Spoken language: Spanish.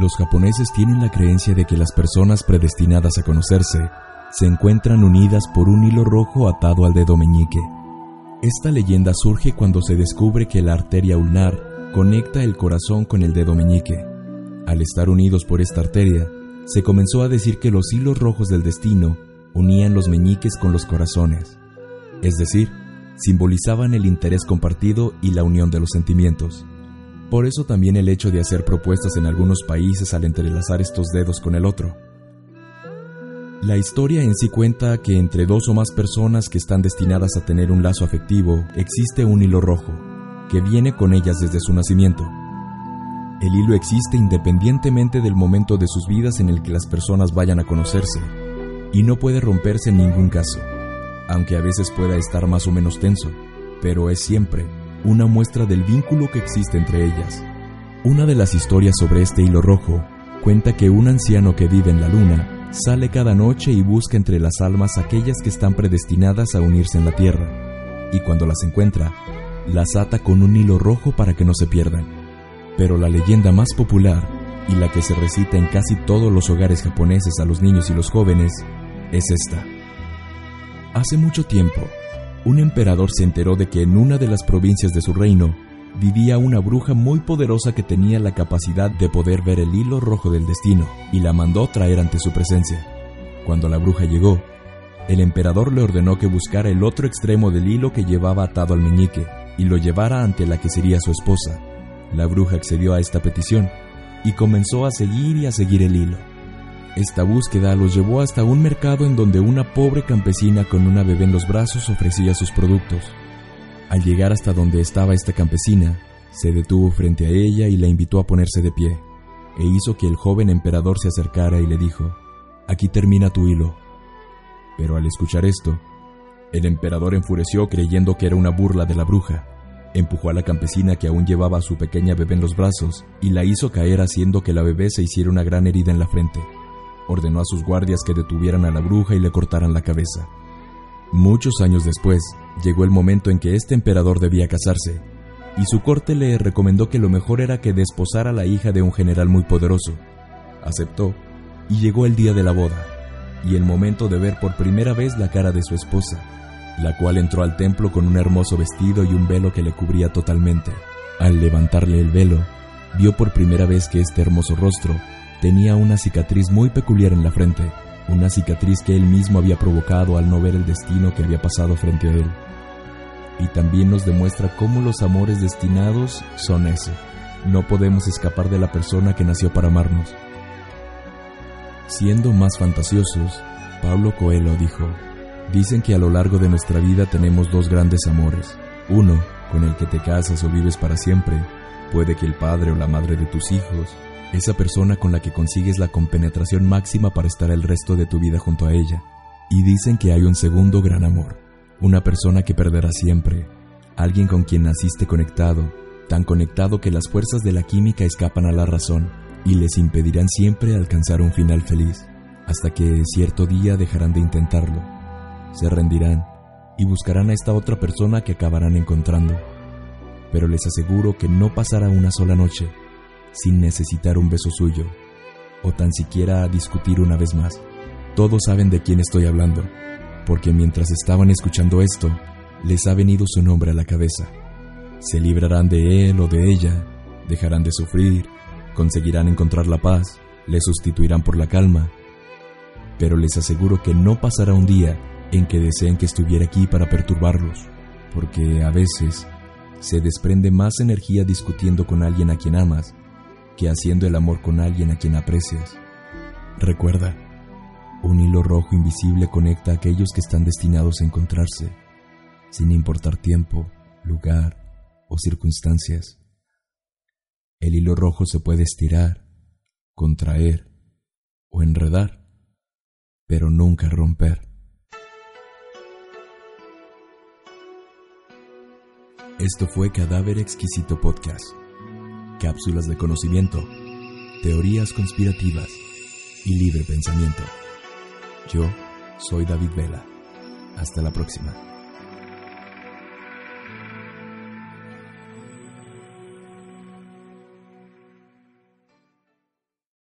Los japoneses tienen la creencia de que las personas predestinadas a conocerse se encuentran unidas por un hilo rojo atado al dedo meñique. Esta leyenda surge cuando se descubre que la arteria ulnar conecta el corazón con el dedo meñique. Al estar unidos por esta arteria, se comenzó a decir que los hilos rojos del destino unían los meñiques con los corazones, es decir, simbolizaban el interés compartido y la unión de los sentimientos. Por eso también el hecho de hacer propuestas en algunos países al entrelazar estos dedos con el otro. La historia en sí cuenta que entre dos o más personas que están destinadas a tener un lazo afectivo existe un hilo rojo, que viene con ellas desde su nacimiento. El hilo existe independientemente del momento de sus vidas en el que las personas vayan a conocerse, y no puede romperse en ningún caso, aunque a veces pueda estar más o menos tenso, pero es siempre una muestra del vínculo que existe entre ellas. Una de las historias sobre este hilo rojo cuenta que un anciano que vive en la luna sale cada noche y busca entre las almas aquellas que están predestinadas a unirse en la tierra, y cuando las encuentra, las ata con un hilo rojo para que no se pierdan. Pero la leyenda más popular, y la que se recita en casi todos los hogares japoneses a los niños y los jóvenes, es esta. Hace mucho tiempo, un emperador se enteró de que en una de las provincias de su reino vivía una bruja muy poderosa que tenía la capacidad de poder ver el hilo rojo del destino y la mandó traer ante su presencia. Cuando la bruja llegó, el emperador le ordenó que buscara el otro extremo del hilo que llevaba atado al meñique y lo llevara ante la que sería su esposa. La bruja accedió a esta petición y comenzó a seguir y a seguir el hilo. Esta búsqueda los llevó hasta un mercado en donde una pobre campesina con una bebé en los brazos ofrecía sus productos. Al llegar hasta donde estaba esta campesina, se detuvo frente a ella y la invitó a ponerse de pie, e hizo que el joven emperador se acercara y le dijo, Aquí termina tu hilo. Pero al escuchar esto, el emperador enfureció creyendo que era una burla de la bruja. Empujó a la campesina que aún llevaba a su pequeña bebé en los brazos y la hizo caer haciendo que la bebé se hiciera una gran herida en la frente ordenó a sus guardias que detuvieran a la bruja y le cortaran la cabeza. Muchos años después, llegó el momento en que este emperador debía casarse, y su corte le recomendó que lo mejor era que desposara a la hija de un general muy poderoso. Aceptó, y llegó el día de la boda, y el momento de ver por primera vez la cara de su esposa, la cual entró al templo con un hermoso vestido y un velo que le cubría totalmente. Al levantarle el velo, vio por primera vez que este hermoso rostro Tenía una cicatriz muy peculiar en la frente, una cicatriz que él mismo había provocado al no ver el destino que había pasado frente a él. Y también nos demuestra cómo los amores destinados son eso. No podemos escapar de la persona que nació para amarnos. Siendo más fantasiosos, Pablo Coelho dijo, dicen que a lo largo de nuestra vida tenemos dos grandes amores. Uno, con el que te casas o vives para siempre, puede que el padre o la madre de tus hijos, esa persona con la que consigues la compenetración máxima para estar el resto de tu vida junto a ella. Y dicen que hay un segundo gran amor, una persona que perderá siempre, alguien con quien naciste conectado, tan conectado que las fuerzas de la química escapan a la razón y les impedirán siempre alcanzar un final feliz, hasta que cierto día dejarán de intentarlo, se rendirán y buscarán a esta otra persona que acabarán encontrando. Pero les aseguro que no pasará una sola noche sin necesitar un beso suyo, o tan siquiera discutir una vez más. Todos saben de quién estoy hablando, porque mientras estaban escuchando esto, les ha venido su nombre a la cabeza. Se librarán de él o de ella, dejarán de sufrir, conseguirán encontrar la paz, le sustituirán por la calma. Pero les aseguro que no pasará un día en que deseen que estuviera aquí para perturbarlos, porque a veces se desprende más energía discutiendo con alguien a quien amas que haciendo el amor con alguien a quien aprecias. Recuerda, Un hilo rojo invisible conecta a aquellos que están destinados a encontrarse, sin importar tiempo, lugar o circunstancias. El hilo rojo se puede estirar, contraer o enredar, pero nunca romper. Esto fue Cadáver Exquisito Podcast. Cápsulas de conocimiento, teorías conspirativas y libre pensamiento. Yo soy David Vela. Hasta la próxima.